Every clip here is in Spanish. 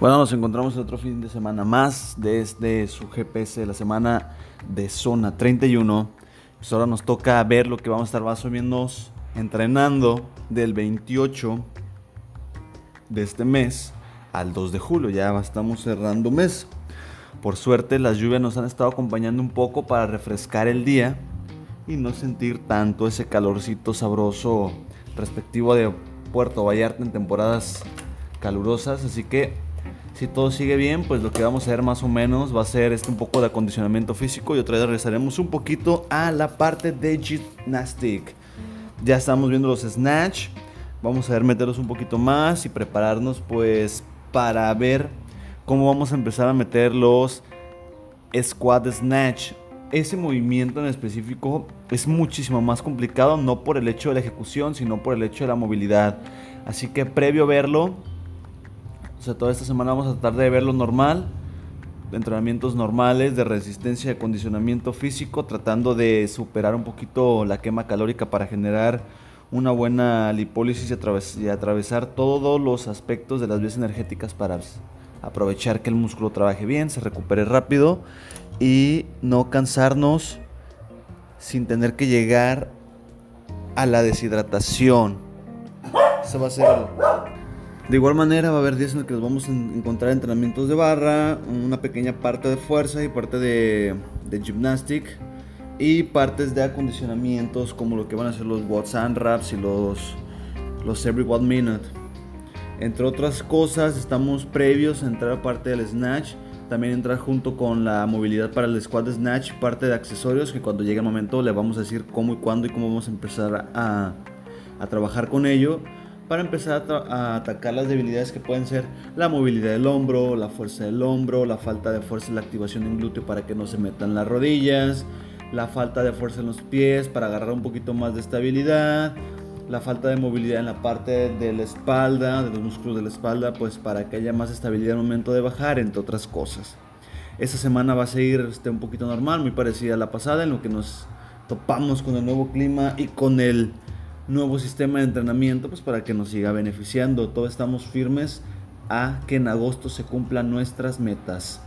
Bueno, nos encontramos otro fin de semana más desde su GPS de la semana de zona 31. Pues ahora nos toca ver lo que vamos a estar más entrenando del 28 de este mes al 2 de julio. Ya estamos cerrando mes. Por suerte las lluvias nos han estado acompañando un poco para refrescar el día y no sentir tanto ese calorcito sabroso respectivo de Puerto Vallarta en temporadas calurosas. Así que si todo sigue bien, pues lo que vamos a ver más o menos va a ser este un poco de acondicionamiento físico y otra vez regresaremos un poquito a la parte de gymnastic. Ya estamos viendo los snatch, vamos a ver meterlos un poquito más y prepararnos pues para ver cómo vamos a empezar a meter los squat snatch. Ese movimiento en específico es muchísimo más complicado, no por el hecho de la ejecución, sino por el hecho de la movilidad. Así que previo a verlo, o sea, toda esta semana vamos a tratar de ver lo normal, entrenamientos normales de resistencia y acondicionamiento físico, tratando de superar un poquito la quema calórica para generar una buena lipólisis y, atravesar todos los aspectos de las vías energéticas para aprovechar que el músculo trabaje bien, se recupere rápido y no cansarnos sin tener que llegar a la deshidratación. Eso va a ser de igual manera va a haber días en los que nos vamos a encontrar entrenamientos de barra, una pequeña parte de fuerza y parte de, de y partes de acondicionamientos como lo que van a ser los watts and raps y los, every one minute. Entre otras cosas, estamos previos a entrar a parte del snatch. También entrar junto con la movilidad para el squat snatch, parte de accesorios que cuando llegue el momento le vamos a decir cómo y cuándo y cómo vamos a empezar a trabajar con ello para empezar a, atacar las debilidades que pueden ser la movilidad del hombro, la fuerza del hombro, la falta de fuerza en la activación en glúteo para que no se metan las rodillas, la falta de fuerza en los pies para agarrar un poquito más de estabilidad, la falta de movilidad en la parte de la espalda, de los músculos de la espalda, pues para que haya más estabilidad al momento de bajar, entre otras cosas. Esta semana va a seguir este, un poquito normal, muy parecida a la pasada, en lo que nos topamos con el nuevo clima y con el nuevo sistema de entrenamiento pues para que nos siga beneficiando. Todos estamos firmes a que en agosto se cumplan nuestras metas.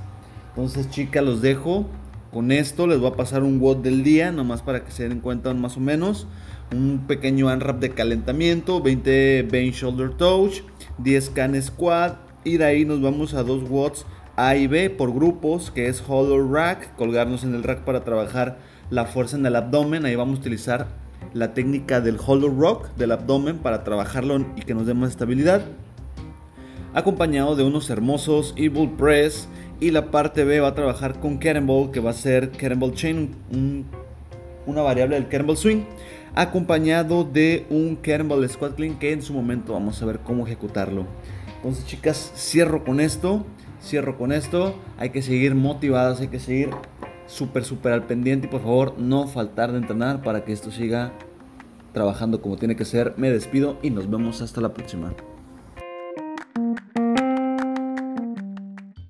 Entonces, chicas, los dejo con esto. Les voy a pasar un WOD del día, nomás para que se den cuenta más o menos. Un pequeño unwrap de calentamiento, 20 bench shoulder touch, 10 can squat. Y de ahí nos vamos a dos watts A y B por grupos, que es hollow rack, colgarnos en el rack para trabajar la fuerza en el abdomen. Ahí vamos a utilizar la técnica del hollow rock del abdomen para trabajarlo y que nos dé más estabilidad. Acompañado de unos hermosos Evil Press. Y la parte B va a trabajar con Cannonball, que va a ser Cannonball Chain, una variable del Cannonball Swing. Acompañado de un Cannonball Squat Clean, que en su momento vamos a ver cómo ejecutarlo. Entonces, chicas, cierro con esto. Cierro con esto. Hay que seguir motivadas, hay que seguir súper, súper al pendiente y por favor no faltar de entrenar para que esto siga trabajando como tiene que ser. Me despido y nos vemos hasta la próxima.